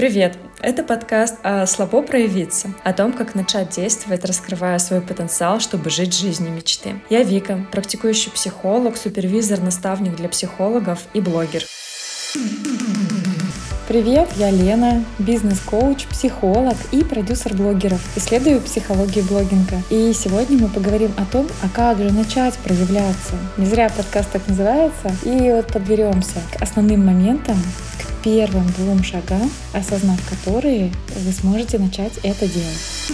Привет! Это подкаст о «Слабо проявиться», о том, как начать действовать, раскрывая свой потенциал, чтобы жить жизнью мечты. Я Вика, практикующий психолог, супервизор, наставник для психологов и блогер. Привет, я Лена, бизнес-коуч, психолог и продюсер блогеров. Исследую психологию блогинга. И сегодня мы поговорим о том, а как же начать проявляться. Не зря подкаст так называется. И вот подберемся к основным моментам, к первым двум шагам, осознав которые, вы сможете начать это делать.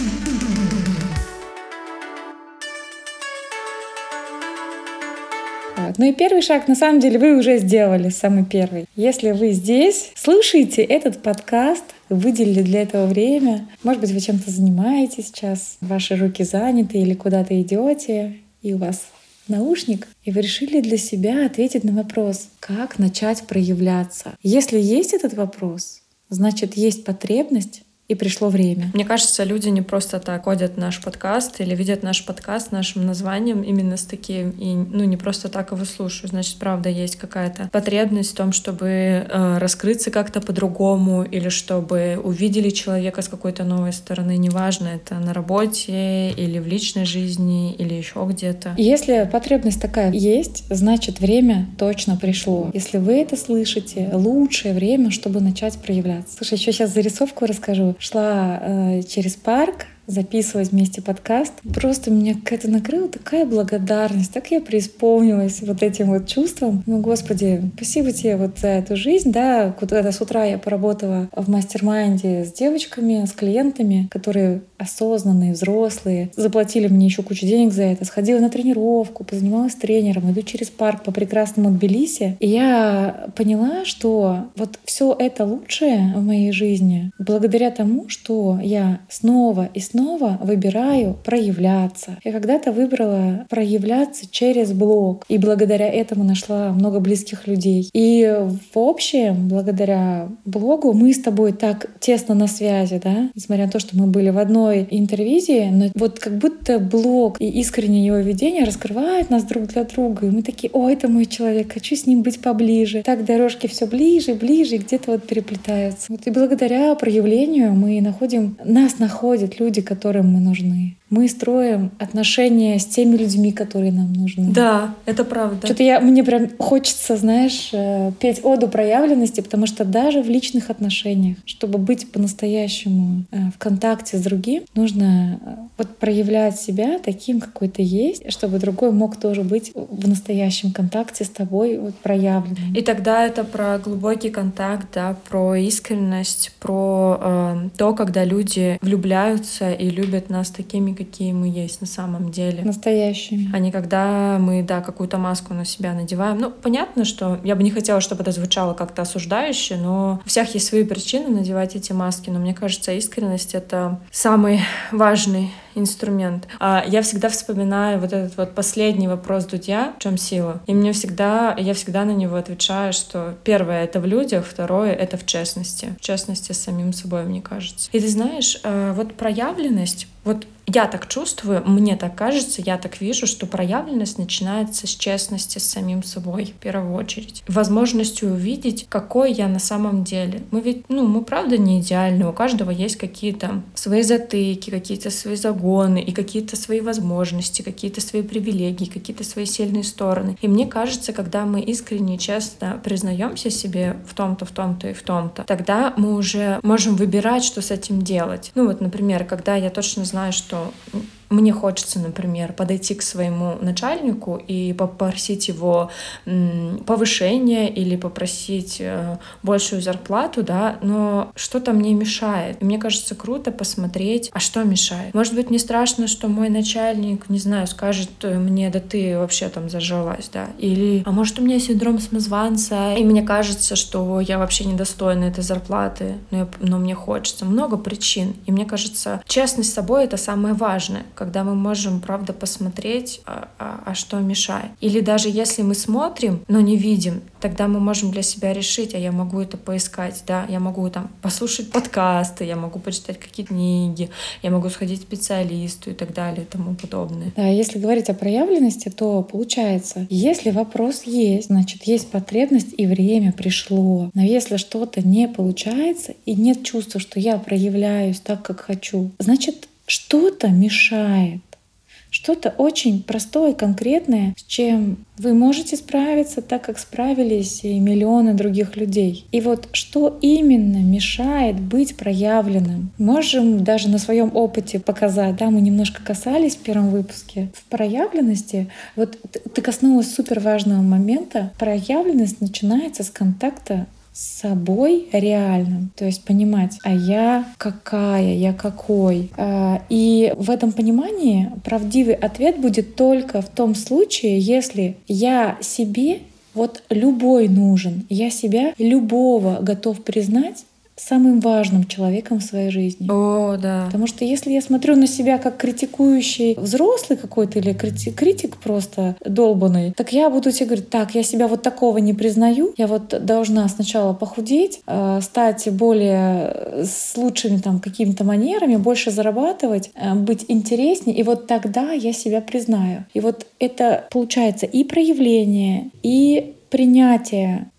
Вот. Ну и первый шаг, на самом деле, вы уже сделали, самый первый. Если вы здесь, слушаете этот подкаст, выделили для этого время, может быть, вы чем-то занимаетесь сейчас, ваши руки заняты или куда-то идете, и у вас наушник, и вы решили для себя ответить на вопрос, как начать проявляться. Если есть этот вопрос, значит, есть потребность и пришло время. Мне кажется, люди не просто так ходят наш подкаст или видят наш подкаст нашим названием именно с таким, и ну не просто так его слушают. Значит, правда, есть какая-то потребность в том, чтобы э, раскрыться как-то по-другому или чтобы увидели человека с какой-то новой стороны. Неважно, это на работе или в личной жизни или еще где-то. Если потребность такая есть, значит, время точно пришло. Если вы это слышите, лучшее время, чтобы начать проявляться. Слушай, еще сейчас зарисовку расскажу шла э, через парк, записывать вместе подкаст. Просто меня какая-то накрыла такая благодарность, так я преисполнилась вот этим вот чувством. Ну, Господи, спасибо тебе вот за эту жизнь, да, куда-то с утра я поработала в mastermind е с девочками, с клиентами, которые осознанные, взрослые, заплатили мне еще кучу денег за это, сходила на тренировку, позанималась тренером, иду через парк по прекрасному Тбилиси, и я поняла, что вот все это лучшее в моей жизни благодаря тому, что я снова и снова снова выбираю проявляться. Я когда-то выбрала проявляться через блог, и благодаря этому нашла много близких людей. И в общем, благодаря блогу мы с тобой так тесно на связи, да, несмотря на то, что мы были в одной интервизии, но вот как будто блог и искреннее его ведение раскрывает нас друг для друга, и мы такие, о, это мой человек, хочу с ним быть поближе. Так дорожки все ближе, ближе, где-то вот переплетаются. Вот и благодаря проявлению мы находим, нас находят люди, которым мы нужны. Мы строим отношения с теми людьми, которые нам нужны. Да, это правда. Что-то я, мне прям хочется, знаешь, э, петь оду проявленности, потому что даже в личных отношениях, чтобы быть по-настоящему э, в контакте с другим, нужно э, вот проявлять себя таким, какой ты есть, чтобы другой мог тоже быть в настоящем контакте с тобой вот проявленным. И тогда это про глубокий контакт, да, про искренность, про э, то, когда люди влюбляются и любят нас такими, какие мы есть на самом деле. Настоящими. А не когда мы, да, какую-то маску на себя надеваем. Ну, понятно, что я бы не хотела, чтобы это звучало как-то осуждающе, но у всех есть свои причины надевать эти маски. Но мне кажется, искренность — это самый важный инструмент. А я всегда вспоминаю вот этот вот последний вопрос Дудя, в чем сила. И мне всегда, я всегда на него отвечаю, что первое — это в людях, второе — это в честности. В честности с самим собой, мне кажется. И ты знаешь, э, вот проявленность, вот я так чувствую, мне так кажется, я так вижу, что проявленность начинается с честности с самим собой в первую очередь. Возможностью увидеть, какой я на самом деле. Мы ведь, ну, мы правда не идеальны, у каждого есть какие-то свои затыки, какие-то свои загоны и какие-то свои возможности, какие-то свои привилегии, какие-то свои сильные стороны. И мне кажется, когда мы искренне и честно признаемся себе в том-то, в том-то и в том-то, тогда мы уже можем выбирать, что с этим делать. Ну вот, например, когда я точно знаю, что что мне хочется, например, подойти к своему начальнику и попросить его повышения или попросить э, большую зарплату, да, но что-то мне мешает. И мне кажется, круто посмотреть, а что мешает. Может быть, не страшно, что мой начальник, не знаю, скажет э, мне, да ты вообще там зажалась, да, или, а может, у меня синдром самозванца, и мне кажется, что я вообще недостойна этой зарплаты, но, я, но мне хочется. Много причин. И мне кажется, честность с собой — это самое важное когда мы можем, правда, посмотреть, а, а, а что мешает. Или даже если мы смотрим, но не видим, тогда мы можем для себя решить, а я могу это поискать, да, я могу там послушать подкасты, я могу почитать какие-то книги, я могу сходить к специалисту и так далее и тому подобное. Да, если говорить о проявленности, то получается, если вопрос есть, значит, есть потребность и время пришло. Но если что-то не получается и нет чувства, что я проявляюсь так, как хочу, значит, что-то мешает. Что-то очень простое, конкретное, с чем вы можете справиться так, как справились и миллионы других людей. И вот что именно мешает быть проявленным? Можем даже на своем опыте показать, да, мы немножко касались в первом выпуске. В проявленности, вот ты коснулась супер важного момента, проявленность начинается с контакта с собой реальным, то есть понимать, а я какая, я какой. А, и в этом понимании правдивый ответ будет только в том случае, если я себе вот любой нужен, я себя любого готов признать самым важным человеком в своей жизни. О, да. Потому что если я смотрю на себя как критикующий взрослый какой-то или критик, критик просто долбанный, так я буду тебе говорить, так, я себя вот такого не признаю, я вот должна сначала похудеть, э, стать более э, с лучшими там какими-то манерами, больше зарабатывать, э, быть интереснее, и вот тогда я себя признаю. И вот это получается и проявление, и принятие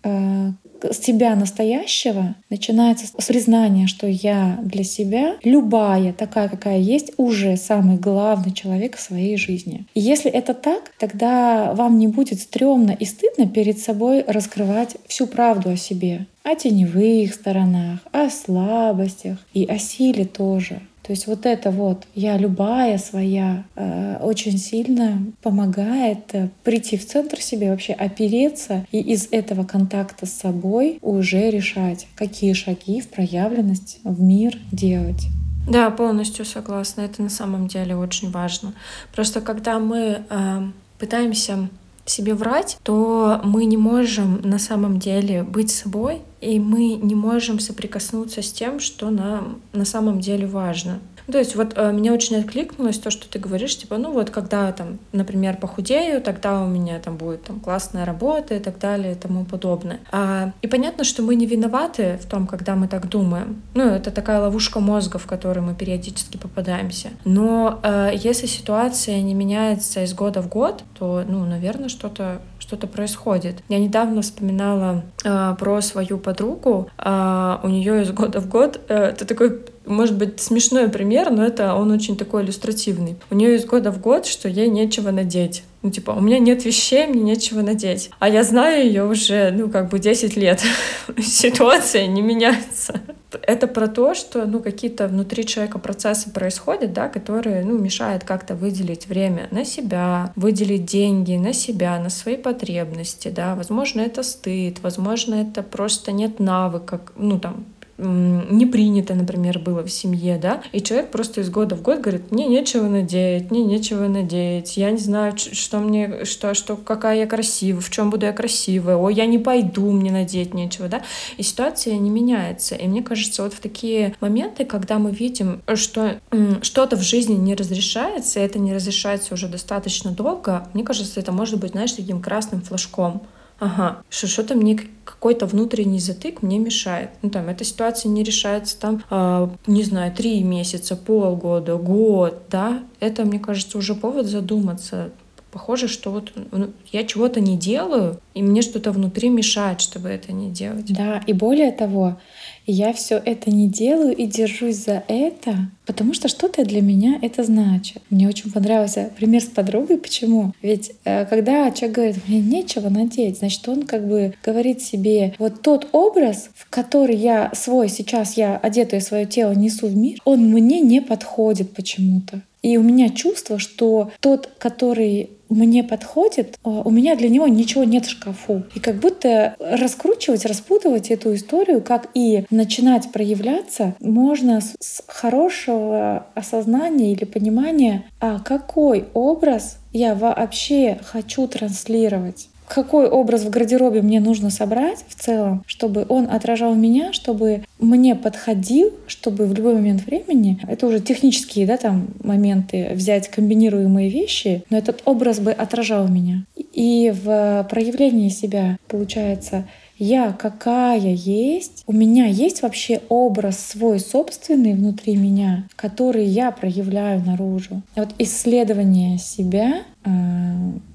себя настоящего начинается с признания, что я для себя любая, такая, какая есть, уже самый главный человек в своей жизни. И если это так, тогда вам не будет стрёмно и стыдно перед собой раскрывать всю правду о себе, о теневых сторонах, о слабостях и о силе тоже. То есть вот это вот «я любая своя» э, очень сильно помогает э, прийти в центр себе, вообще опереться и из этого контакта с собой уже решать, какие шаги в проявленность в мир делать. Да, полностью согласна. Это на самом деле очень важно. Просто когда мы э, пытаемся себе врать, то мы не можем на самом деле быть собой, и мы не можем соприкоснуться с тем, что нам на самом деле важно. То есть вот э, меня очень откликнулось то, что ты говоришь, типа, ну вот когда там, например, похудею, тогда у меня там будет там классная работа и так далее и тому подобное. А, и понятно, что мы не виноваты в том, когда мы так думаем. Ну, это такая ловушка мозга, в которую мы периодически попадаемся. Но э, если ситуация не меняется из года в год, то, ну, наверное, что-то что-то происходит. Я недавно вспоминала э, про свою подругу. Э, у нее из года в год э, это такой может быть, смешной пример, но это он очень такой иллюстративный. У нее из года в год, что ей нечего надеть. Ну, типа, у меня нет вещей, мне нечего надеть. А я знаю ее уже, ну, как бы 10 лет. Ситуация не меняется. Это про то, что, ну, какие-то внутри человека процессы происходят, да, которые, ну, мешают как-то выделить время на себя, выделить деньги на себя, на свои потребности, да. Возможно, это стыд, возможно, это просто нет навыка, ну, там, не принято, например, было в семье, да, и человек просто из года в год говорит, мне нечего надеть, мне нечего надеть, я не знаю, что мне, что, что, какая я красивая, в чем буду я красивая, ой, я не пойду, мне надеть нечего, да, и ситуация не меняется, и мне кажется, вот в такие моменты, когда мы видим, что что-то в жизни не разрешается, и это не разрешается уже достаточно долго, мне кажется, это может быть, знаешь, таким красным флажком, ага, что что-то мне какой-то внутренний затык мне мешает. Ну там эта ситуация не решается там, э, не знаю, три месяца, полгода, год, да, это, мне кажется, уже повод задуматься. Похоже, что вот ну, я чего-то не делаю, и мне что-то внутри мешает, чтобы это не делать. Да, и более того, я все это не делаю и держусь за это, потому что что-то для меня это значит. Мне очень понравился пример с подругой. Почему? Ведь э, когда человек говорит, мне нечего надеть, значит, он как бы говорит себе, вот тот образ, в который я свой сейчас, я одетое свое тело несу в мир, он мне не подходит почему-то. И у меня чувство, что тот, который мне подходит, а, у меня для него ничего нет в шкафу. И как будто раскручивать, распутывать эту историю, как и начинать проявляться, можно с хорошего осознания или понимания, а какой образ я вообще хочу транслировать какой образ в гардеробе мне нужно собрать в целом, чтобы он отражал меня, чтобы мне подходил, чтобы в любой момент времени, это уже технические да, там, моменты, взять комбинируемые вещи, но этот образ бы отражал меня. И в проявлении себя, получается, я какая есть, у меня есть вообще образ свой собственный внутри меня, который я проявляю наружу. Вот исследование себя, э,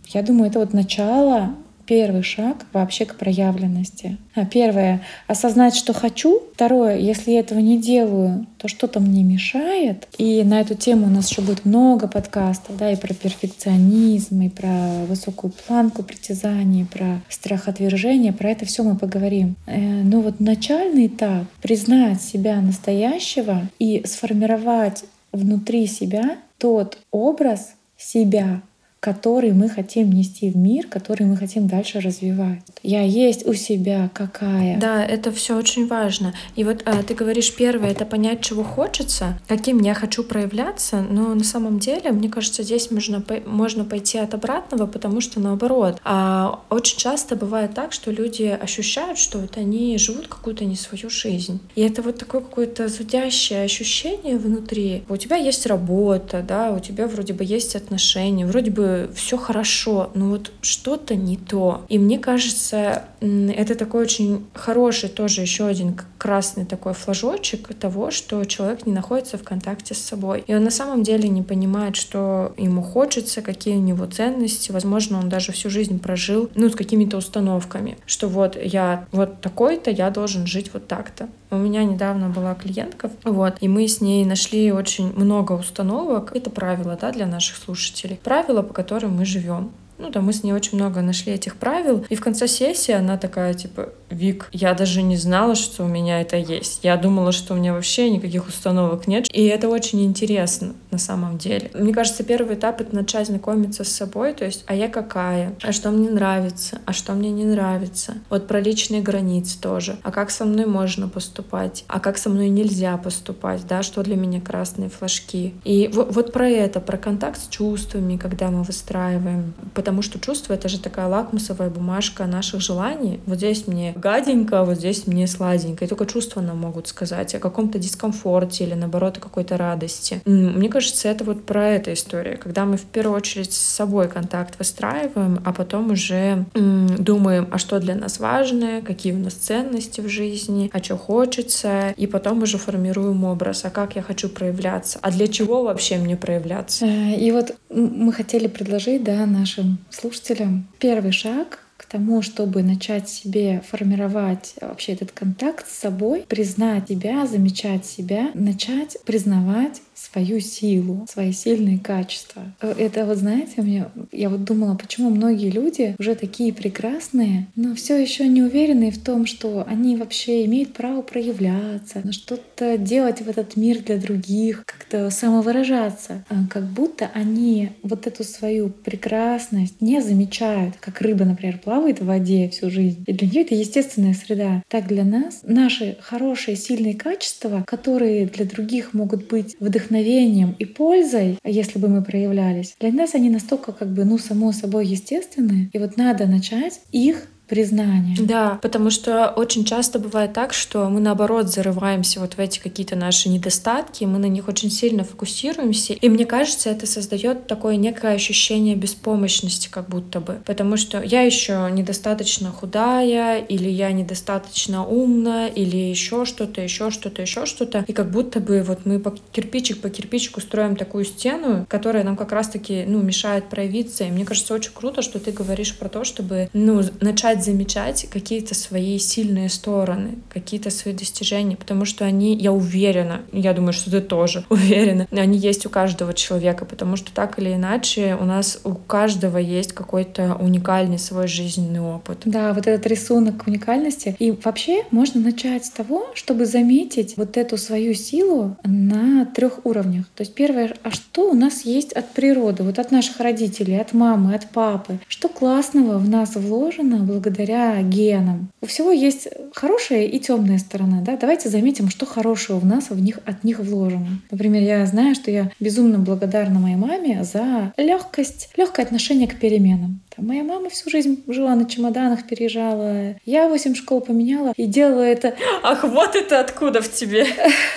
я думаю, это вот начало первый шаг вообще к проявленности. А первое — осознать, что хочу. Второе — если я этого не делаю, то что-то мне мешает. И на эту тему у нас еще будет много подкастов, да, и про перфекционизм, и про высокую планку притязаний, про страх отвержения. Про это все мы поговорим. Э, но вот начальный этап — признать себя настоящего и сформировать внутри себя тот образ себя, который мы хотим нести в мир, который мы хотим дальше развивать. Я есть у себя какая. Да, это все очень важно. И вот а, ты говоришь, первое это понять, чего хочется, каким я хочу проявляться, но на самом деле, мне кажется, здесь можно, можно пойти от обратного, потому что наоборот. А, очень часто бывает так, что люди ощущают, что вот они живут какую-то не свою жизнь. И это вот такое какое-то зудящее ощущение внутри. У тебя есть работа, да, у тебя вроде бы есть отношения, вроде бы все хорошо, но вот что-то не то. И мне кажется, это такой очень хороший тоже еще один красный такой флажочек того, что человек не находится в контакте с собой. И он на самом деле не понимает, что ему хочется, какие у него ценности. Возможно, он даже всю жизнь прожил, ну, с какими-то установками, что вот я вот такой-то, я должен жить вот так-то. У меня недавно была клиентка, вот, и мы с ней нашли очень много установок. Это правила, да, для наших слушателей. Правила, по которым мы живем. Ну да, мы с ней очень много нашли этих правил. И в конце сессии она такая, типа, Вик, я даже не знала, что у меня это есть. Я думала, что у меня вообще никаких установок нет. И это очень интересно на самом деле. Мне кажется, первый этап — это начать знакомиться с собой, то есть, а я какая? А что мне нравится? А что мне не нравится? Вот про личные границы тоже. А как со мной можно поступать? А как со мной нельзя поступать? Да, что для меня красные флажки? И вот, вот про это, про контакт с чувствами, когда мы выстраиваем. Потому что чувство — это же такая лакмусовая бумажка наших желаний. Вот здесь мне гаденько, вот здесь мне сладенько. И только чувства нам могут сказать о каком-то дискомфорте или, наоборот, о какой-то радости. Мне кажется, это вот про эту историю, когда мы в первую очередь с собой контакт выстраиваем, а потом уже думаем, а что для нас важно, какие у нас ценности в жизни, а что хочется, и потом уже формируем образ, а как я хочу проявляться, а для чего вообще мне проявляться. Э, и вот мы хотели предложить да, нашим слушателям первый шаг к тому, чтобы начать себе формировать вообще этот контакт с собой, признать себя, замечать себя, начать признавать свою силу, свои сильные качества. Э, это вот, знаете, мне, я вот думала, почему многие люди уже такие прекрасные, но все еще не уверены в том, что они вообще имеют право проявляться, что-то делать в этот мир для других, как-то самовыражаться. А как будто они вот эту свою прекрасность не замечают, как рыба, например, плавает в воде всю жизнь. И для нее это естественная среда. Так для нас наши хорошие, сильные качества, которые для других могут быть вдохновением, вдохновением и пользой, если бы мы проявлялись, для нас они настолько как бы, ну, само собой естественны. И вот надо начать их признание. Да, потому что очень часто бывает так, что мы наоборот зарываемся вот в эти какие-то наши недостатки, мы на них очень сильно фокусируемся, и мне кажется, это создает такое некое ощущение беспомощности, как будто бы, потому что я еще недостаточно худая, или я недостаточно умна, или еще что-то, еще что-то, еще что-то, и как будто бы вот мы по кирпичик по кирпичику строим такую стену, которая нам как раз-таки, ну, мешает проявиться, и мне кажется, очень круто, что ты говоришь про то, чтобы, ну, начать начать замечать какие-то свои сильные стороны, какие-то свои достижения, потому что они, я уверена, я думаю, что ты тоже уверена, они есть у каждого человека, потому что так или иначе у нас у каждого есть какой-то уникальный свой жизненный опыт. Да, вот этот рисунок уникальности. И вообще можно начать с того, чтобы заметить вот эту свою силу на трех уровнях. То есть первое, а что у нас есть от природы, вот от наших родителей, от мамы, от папы, что классного в нас вложено благодаря благодаря генам. У всего есть хорошая и темная сторона. Да? Давайте заметим, что хорошего в нас в них, от них вложено. Например, я знаю, что я безумно благодарна моей маме за легкость, легкое отношение к переменам. Там, моя мама всю жизнь жила на чемоданах, переезжала. Я восемь школ поменяла и делала это... Ах, вот это откуда в тебе.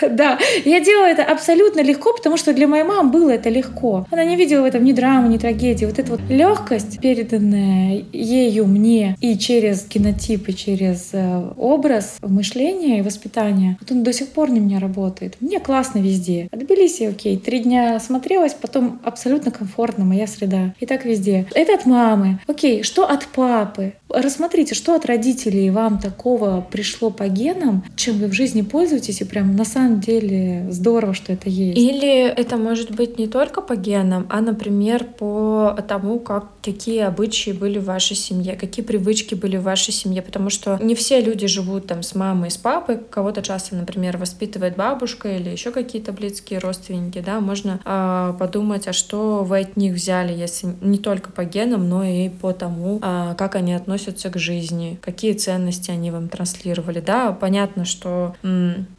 Да, я делала это абсолютно легко, потому что для моей мамы было это легко. Она не видела в этом ни драмы, ни трагедии. Вот эта вот легкость, переданная ею мне и через генотип, и через э, образ мышления и воспитания, вот он до сих пор на меня работает. Мне классно везде. От Тбилиси, окей, три дня смотрелась, потом абсолютно комфортно, моя среда. И так везде. Это от мамы. Окей, что от папы? Рассмотрите, что от родителей вам такого пришло по генам, чем вы в жизни пользуетесь, и прям на самом деле здорово, что это есть. Или это может быть не только по генам, а, например, по тому, как какие обычаи были в вашей семье, какие привычки были в вашей семье, потому что не все люди живут там с мамой, с папой, кого-то часто, например, воспитывает бабушка или еще какие-то близкие родственники, да, можно э, подумать, а что вы от них взяли, если не только по генам, но и по тому, э, как они относятся к жизни, какие ценности они вам транслировали, да, понятно, что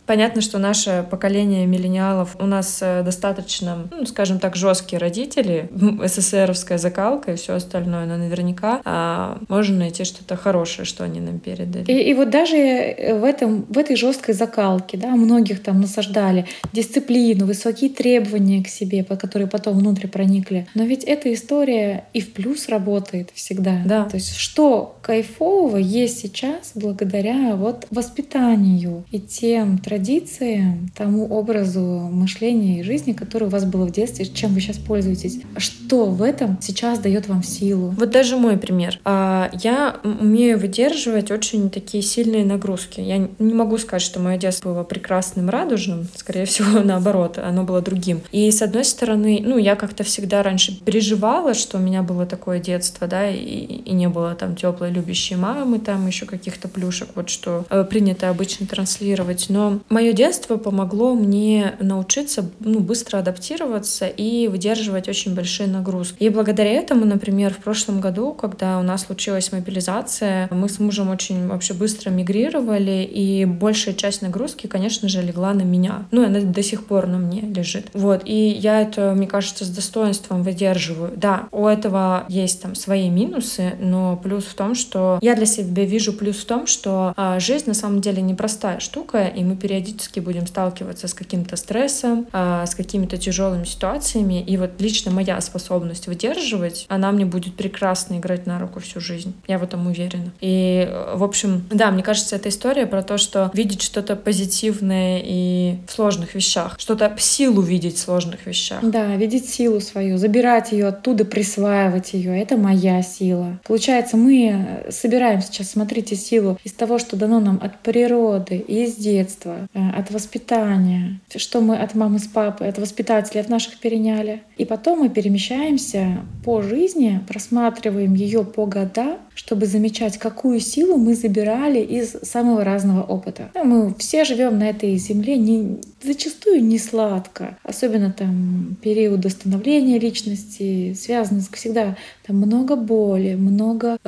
Понятно, что наше поколение миллениалов, у нас э, достаточно, ну, скажем так, жесткие родители, СССРовская закалка и все остальное, но наверняка а, можно найти что-то хорошее, что они нам передали. И, и вот даже э, в, этом, в этой жесткой закалке, да, многих там насаждали дисциплину, высокие требования к себе, которые потом внутрь проникли. Но ведь эта история и в плюс работает всегда. Да. То есть что кайфового есть сейчас благодаря вот воспитанию и тем традициям, тому образу мышления и жизни, который у вас было в детстве, чем вы сейчас пользуетесь. Что в этом сейчас дает вам силу? Вот даже мой пример. А, я умею выдерживать очень такие сильные нагрузки. Я не могу сказать, что мое детство было прекрасным, радужным. Скорее всего, наоборот, оно было другим. И с одной стороны, ну, я как-то всегда раньше переживала, что у меня было такое детство, да, и, и не было там теплой любящей мамы, там еще каких-то плюшек, вот что э, принято обычно транслировать. Но Мое детство помогло мне научиться ну, быстро адаптироваться и выдерживать очень большие нагрузки. И благодаря этому, например, в прошлом году, когда у нас случилась мобилизация, мы с мужем очень вообще быстро мигрировали, и большая часть нагрузки, конечно же, легла на меня. Ну, она до сих пор на мне лежит. Вот. И я это, мне кажется, с достоинством выдерживаю. Да, у этого есть там свои минусы, но плюс в том, что я для себя вижу плюс в том, что а, жизнь на самом деле непростая штука, и мы периодически будем сталкиваться с каким-то стрессом, а, с какими-то тяжелыми ситуациями. И вот лично моя способность выдерживать, она мне будет прекрасно играть на руку всю жизнь. Я в этом уверена. И, в общем, да, мне кажется, эта история про то, что видеть что-то позитивное и в сложных вещах, что-то силу видеть в сложных вещах. Да, видеть силу свою, забирать ее оттуда, присваивать ее. Это моя сила. Получается, мы собираем сейчас, смотрите, силу из того, что дано нам от природы из детства, Э, от воспитания, что мы от мамы с папой, от воспитателей, от наших переняли. И потом мы перемещаемся по жизни, просматриваем ее по года, чтобы замечать, какую силу мы забирали из самого разного опыта. Ну, мы все живем на этой земле не, зачастую не сладко, особенно там период становления личности, связаны с всегда там много боли, много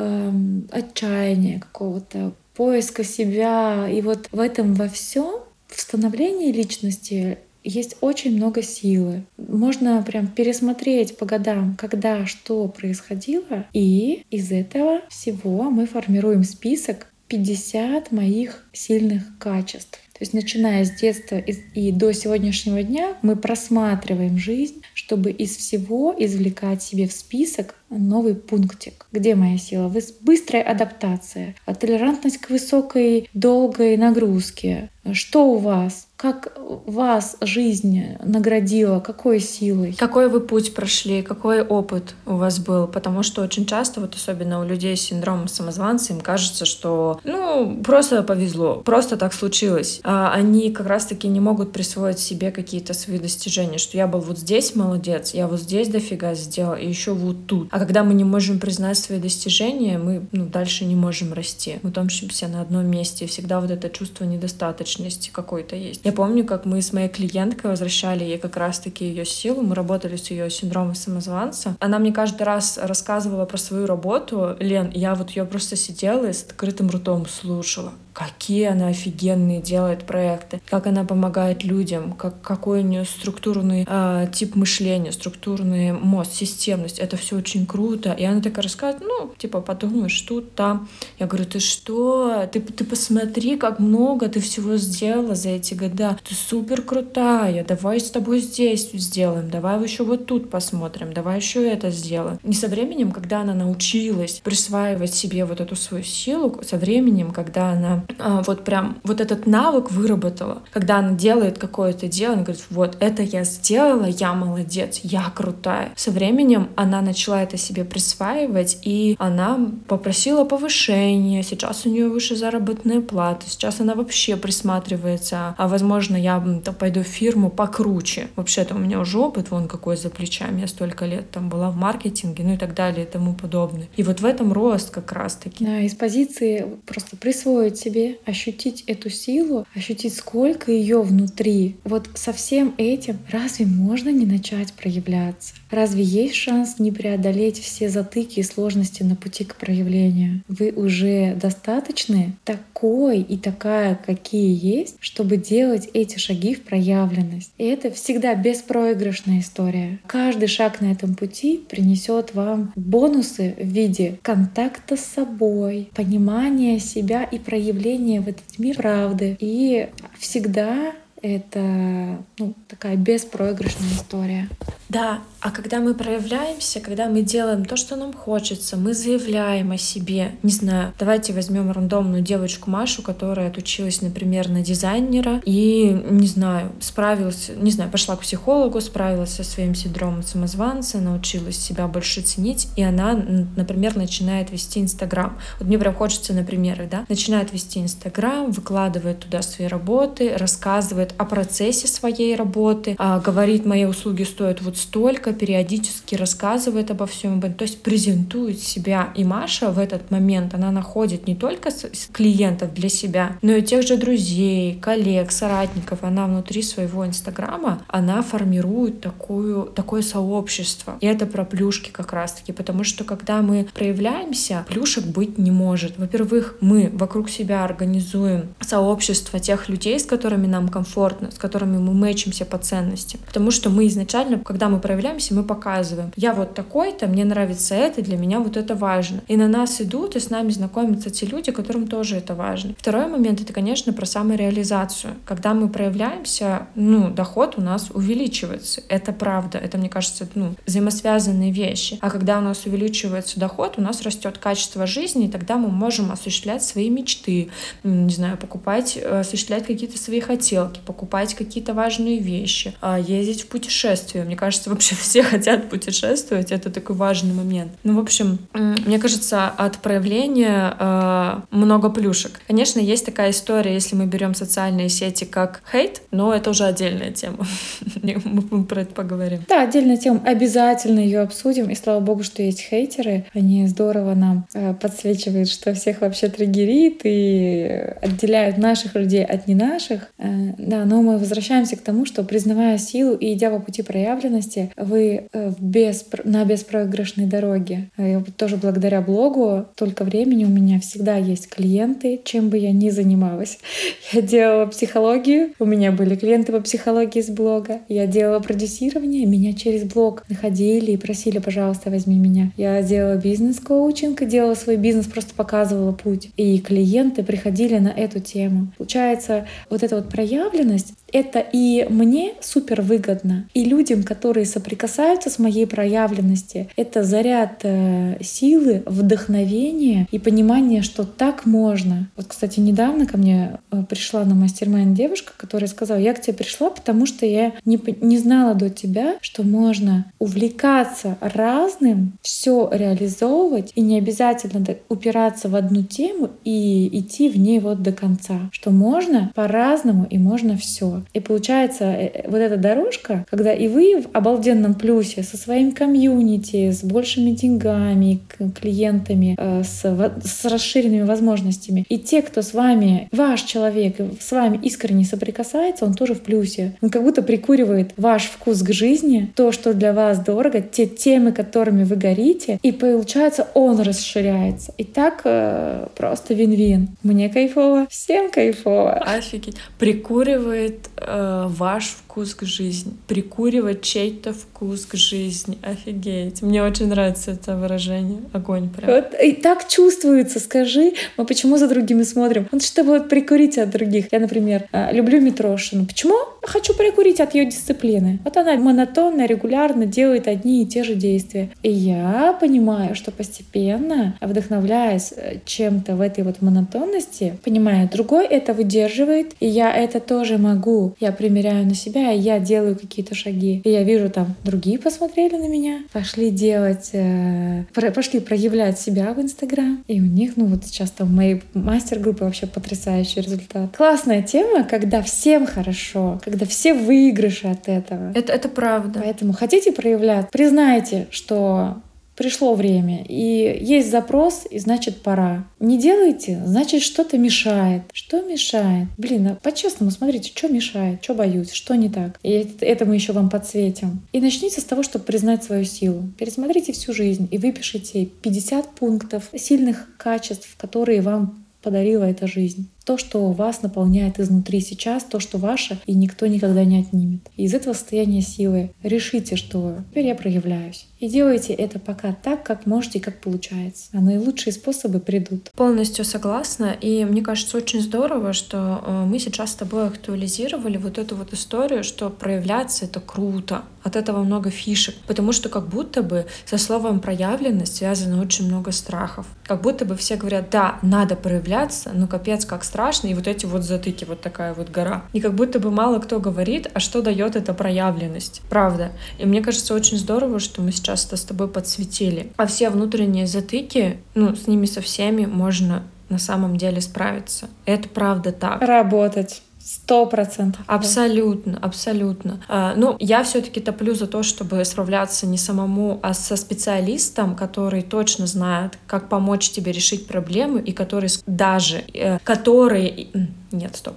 отчаяния какого-то, поиска себя. И вот в этом во всем в становлении личности есть очень много силы. Можно прям пересмотреть по годам, когда что происходило, и из этого всего мы формируем список 50 моих сильных качеств. То есть начиная с детства и до сегодняшнего дня мы просматриваем жизнь, чтобы из всего извлекать себе в список новый пунктик. Где моя сила? Быстрая адаптация, толерантность к высокой, долгой нагрузке. Что у вас? Как вас жизнь наградила? Какой силой? Какой вы путь прошли? Какой опыт у вас был? Потому что очень часто, вот особенно у людей с синдромом самозванца, им кажется, что ну просто повезло, просто так случилось. А они как раз-таки не могут присвоить себе какие-то свои достижения, что я был вот здесь молодец, я вот здесь дофига сделал, и еще вот тут. А когда мы не можем признать свои достижения, мы ну, дальше не можем расти. Мы томщимся на одном месте, всегда вот это чувство недостаточности какой-то есть. Я помню, как мы с моей клиенткой возвращали ей как раз-таки ее силу, мы работали с ее синдромом самозванца. Она мне каждый раз рассказывала про свою работу, Лен, я вот ее просто сидела и с открытым ртом слушала какие она офигенные делает проекты, как она помогает людям, как, какой у нее структурный э, тип мышления, структурный мозг, системность. Это все очень круто. И она такая рассказывает, ну, типа, подумаешь, тут, там. Я говорю, ты что? Ты, ты посмотри, как много ты всего сделала за эти года. Ты супер крутая. Давай с тобой здесь сделаем. Давай еще вот тут посмотрим. Давай еще это сделаем. И со временем, когда она научилась присваивать себе вот эту свою силу, со временем, когда она вот прям вот этот навык выработала, когда она делает какое-то дело, она говорит, вот это я сделала, я молодец, я крутая. Со временем она начала это себе присваивать, и она попросила повышения, сейчас у нее выше заработная плата, сейчас она вообще присматривается, а возможно я пойду в фирму покруче. Вообще-то у меня уже опыт вон какой за плечами, я столько лет там была в маркетинге, ну и так далее и тому подобное. И вот в этом рост как раз-таки. Да, из позиции просто присвоить себе, ощутить эту силу, ощутить, сколько ее внутри. Вот со всем этим разве можно не начать проявляться? Разве есть шанс не преодолеть все затыки и сложности на пути к проявлению? Вы уже достаточны такой и такая, какие есть, чтобы делать эти шаги в проявленность. И это всегда беспроигрышная история. Каждый шаг на этом пути принесет вам бонусы в виде контакта с собой, понимания себя и проявления в этот мир правды. И всегда это ну, такая беспроигрышная история. Да, а когда мы проявляемся, когда мы делаем то, что нам хочется, мы заявляем о себе. Не знаю, давайте возьмем рандомную девочку Машу, которая отучилась, например, на дизайнера и, не знаю, справилась, не знаю, пошла к психологу, справилась со своим синдромом самозванца, научилась себя больше ценить, и она, например, начинает вести Инстаграм. Вот мне прям хочется на примерах, да, начинает вести Инстаграм, выкладывает туда свои работы, рассказывает о процессе своей работы, а, говорит, мои услуги стоят вот столько, периодически рассказывает обо всем, то есть презентует себя. И Маша в этот момент, она находит не только клиентов для себя, но и тех же друзей, коллег, соратников. Она внутри своего Инстаграма, она формирует такую, такое сообщество. И это про плюшки как раз-таки, потому что когда мы проявляемся, плюшек быть не может. Во-первых, мы вокруг себя организуем сообщество тех людей, с которыми нам комфортно, с которыми мы мэчимся по ценностям. Потому что мы изначально, когда мы проявляемся, мы показываем. Я вот такой-то, мне нравится это, для меня вот это важно. И на нас идут, и с нами знакомятся те люди, которым тоже это важно. Второй момент — это, конечно, про самореализацию. Когда мы проявляемся, ну, доход у нас увеличивается. Это правда. Это, мне кажется, ну, взаимосвязанные вещи. А когда у нас увеличивается доход, у нас растет качество жизни, и тогда мы можем осуществлять свои мечты, не знаю, покупать, э, осуществлять какие-то свои хотелки, покупать какие-то важные вещи, а, ездить в путешествия. Мне кажется, вообще все хотят путешествовать, это такой важный момент. Ну, в общем, мне кажется, от проявления э, много плюшек. Конечно, есть такая история, если мы берем социальные сети как хейт, но это уже отдельная тема. мы про это поговорим. Да, отдельная тема. Обязательно ее обсудим. И слава богу, что есть хейтеры. Они здорово нам э, подсвечивают, что всех вообще триггерит и отделяют наших людей от не наших. Э, да, но мы возвращаемся к тому, что признавая силу и идя по пути проявленности, вы э, без, на беспроигрышной дороге. Я тоже благодаря блогу только времени у меня всегда есть клиенты, чем бы я ни занималась. Я делала психологию, у меня были клиенты по психологии с блога. Я делала продюсирование, меня через блог находили и просили, пожалуйста, возьми меня. Я делала бизнес-коучинг и делала свой бизнес, просто показывала путь. И клиенты приходили на эту тему. Получается, вот эта вот проявленность, это и мне супер выгодно, и людям, которые соприкасаются с моей проявленности, это заряд э, силы, вдохновения и понимания, что так можно. Вот, кстати, недавно ко мне э, пришла на мастер девушка, которая сказала, я к тебе пришла, потому что я не, не знала до тебя, что можно увлекаться разным, все реализовывать и не обязательно упираться в одну тему и идти в ней вот до конца, что можно по-разному и можно все. И получается, э, э, вот эта дорожка, когда и вы в обалденном плюсе со своим комьюнити, с большими деньгами, клиентами, э, с, с расширенными возможностями, и те, кто с вами, ваш человек, с вами искренне соприкасается, он тоже в плюсе. Он как будто прикуривает ваш вкус к жизни, то, что для вас дорого, те темы, которыми вы горите, и получается, он расширяется. И так э, просто вин-вин. Мне кайфово, всем кайфово. Офигеть. Прикуривает э, ваш вкус к жизни. Прикуривать чей-то вкус к жизни. Офигеть. Мне очень нравится это выражение. Огонь прям. Вот, и так чувствуется, скажи. Мы почему за другими смотрим? Вот чтобы вот прикурить от других. Я, например, э, люблю Митрошину. Почему? Хочу прикурить от ее дисциплины. Вот она монотонно, регулярно делает одни и те же действия. И я понимаю, что постепенно, вдохновляясь э, чем-то в этой вот монотонности, понимаю, другой это выдерживает, и я это тоже могу. Я примеряю на себя, и я делаю какие-то шаги. И я вижу там, другие посмотрели на меня, пошли делать, э, пошли проявлять себя в Инстаграм. И у них, ну вот сейчас там в моей мастер-группе вообще потрясающий результат. Классная тема, когда всем хорошо, когда все выигрыши от этого. Это, это правда. Поэтому хотите проявлять, признайте, что пришло время, и есть запрос, и значит пора. Не делайте, значит что-то мешает. Что мешает? Блин, а по-честному смотрите, что мешает, что боюсь, что не так. И это, это мы еще вам подсветим. И начните с того, чтобы признать свою силу. Пересмотрите всю жизнь и выпишите 50 пунктов сильных качеств, которые вам подарила эта жизнь. То, что вас наполняет изнутри сейчас, то, что ваше, и никто никогда не отнимет. И из этого состояния силы решите, что теперь я проявляюсь. И делайте это пока так, как можете как получается. А наилучшие способы придут. Полностью согласна. И мне кажется, очень здорово, что э, мы сейчас с тобой актуализировали вот эту вот историю, что проявляться — это круто. От этого много фишек. Потому что как будто бы со словом проявленность связано очень много страхов. Как будто бы все говорят, да, надо проявляться, но капец, как страшно, и вот эти вот затыки, вот такая вот гора. И как будто бы мало кто говорит, а что дает эта проявленность. Правда. И мне кажется, очень здорово, что мы сейчас это с тобой подсветили. А все внутренние затыки, ну, с ними со всеми можно на самом деле справиться. Это правда так. Работать. Сто процентов. Абсолютно, да. абсолютно. А, ну, я все-таки топлю за то, чтобы справляться не самому, а со специалистом, который точно знает, как помочь тебе решить проблемы и который даже, э, который нет, стоп.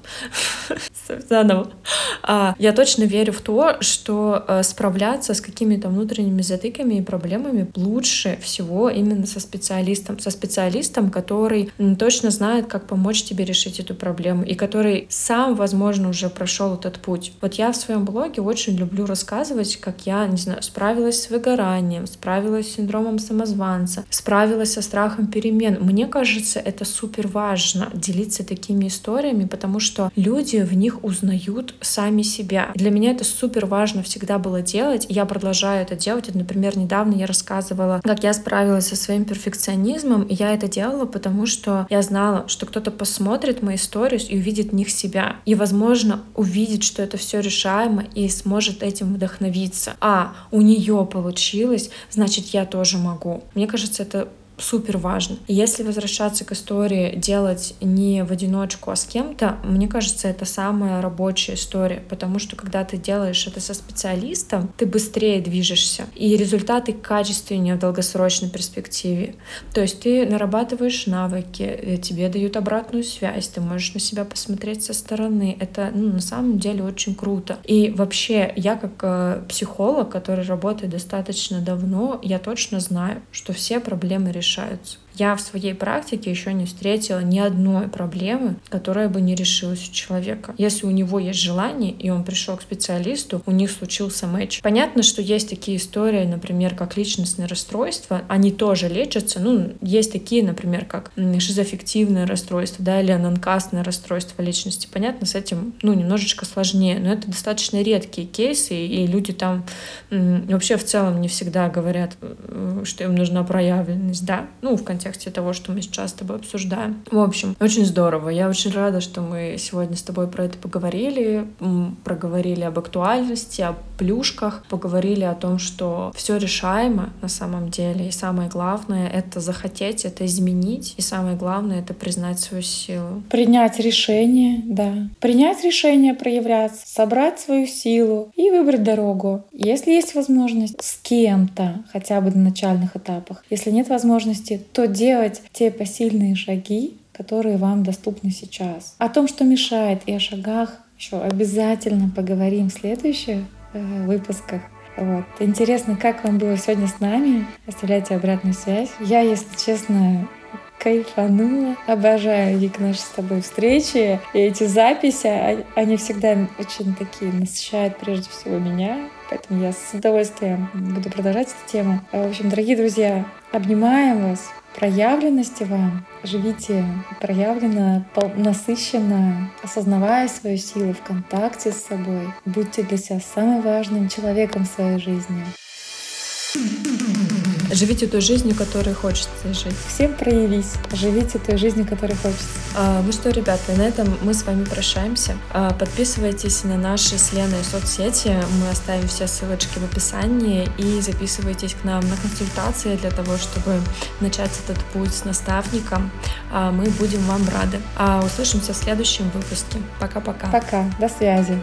Заново. А, я точно верю в то, что э, справляться с какими-то внутренними затыками и проблемами лучше всего именно со специалистом. Со специалистом, который точно знает, как помочь тебе решить эту проблему и который сам, возможно, уже прошел этот путь. Вот я в своем блоге очень люблю рассказывать, как я, не знаю, справилась с выгоранием, справилась с синдромом самозванца, справилась со страхом перемен. Мне кажется, это супер важно делиться такими историями, историями, потому что люди в них узнают сами себя. Для меня это супер важно всегда было делать. Я продолжаю это делать. Вот, например, недавно я рассказывала, как я справилась со своим перфекционизмом. И я это делала, потому что я знала, что кто-то посмотрит мои истории и увидит в них себя. И, возможно, увидит, что это все решаемо и сможет этим вдохновиться. А у нее получилось, значит, я тоже могу. Мне кажется, это супер важно. Если возвращаться к истории делать не в одиночку, а с кем-то, мне кажется, это самая рабочая история, потому что когда ты делаешь это со специалистом, ты быстрее движешься, и результаты качественнее в долгосрочной перспективе. То есть ты нарабатываешь навыки, э, тебе дают обратную связь, ты можешь на себя посмотреть со стороны. Это ну, на самом деле очень круто. И вообще, я как э, психолог, который работает достаточно давно, я точно знаю, что все проблемы решаются решаются. Я в своей практике еще не встретила ни одной проблемы, которая бы не решилась у человека. Если у него есть желание, и он пришел к специалисту, у них случился матч. Понятно, что есть такие истории, например, как личностные расстройства, они тоже лечатся. Ну, есть такие, например, как шизоаффективное расстройство, да, или ананкастное расстройство личности. Понятно, с этим, ну, немножечко сложнее, но это достаточно редкие кейсы, и люди там вообще в целом не всегда говорят, э, что им нужна проявленность, да, ну, в контексте контексте того, что мы сейчас с тобой обсуждаем. В общем, очень здорово. Я очень рада, что мы сегодня с тобой про это поговорили, проговорили об актуальности, о плюшках, поговорили о том, что все решаемо на самом деле. И самое главное — это захотеть, это изменить. И самое главное — это признать свою силу. Принять решение, да. Принять решение проявляться, собрать свою силу и выбрать дорогу. Если есть возможность с кем-то, хотя бы на начальных этапах, если нет возможности, то делать те посильные шаги, которые вам доступны сейчас. О том, что мешает, и о шагах еще обязательно поговорим в следующих э, выпусках. Вот. Интересно, как вам было сегодня с нами. Оставляйте обратную связь. Я, если честно, кайфанула. Обожаю, Вик, наши с тобой встречи. И эти записи, а, они всегда очень такие насыщают прежде всего меня. Поэтому я с удовольствием буду продолжать эту тему. В общем, дорогие друзья, обнимаем вас. Проявленности вам. Живите проявленно, насыщенно, осознавая свою силу в контакте с собой. Будьте для себя самым важным человеком в своей жизни. Живите той жизнью, которой хочется жить. Всем проявись. Живите той жизнью, которой хочется. А, ну что, ребята, на этом мы с вами прощаемся. А, подписывайтесь на наши с Леной соцсети. Мы оставим все ссылочки в описании. И записывайтесь к нам на консультации для того, чтобы начать этот путь с наставником. А, мы будем вам рады. А, услышимся в следующем выпуске. Пока-пока. Пока. До связи.